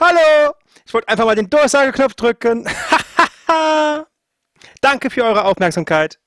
Hallo! Ich wollte einfach mal den Durchsageknopf drücken. Danke für eure Aufmerksamkeit.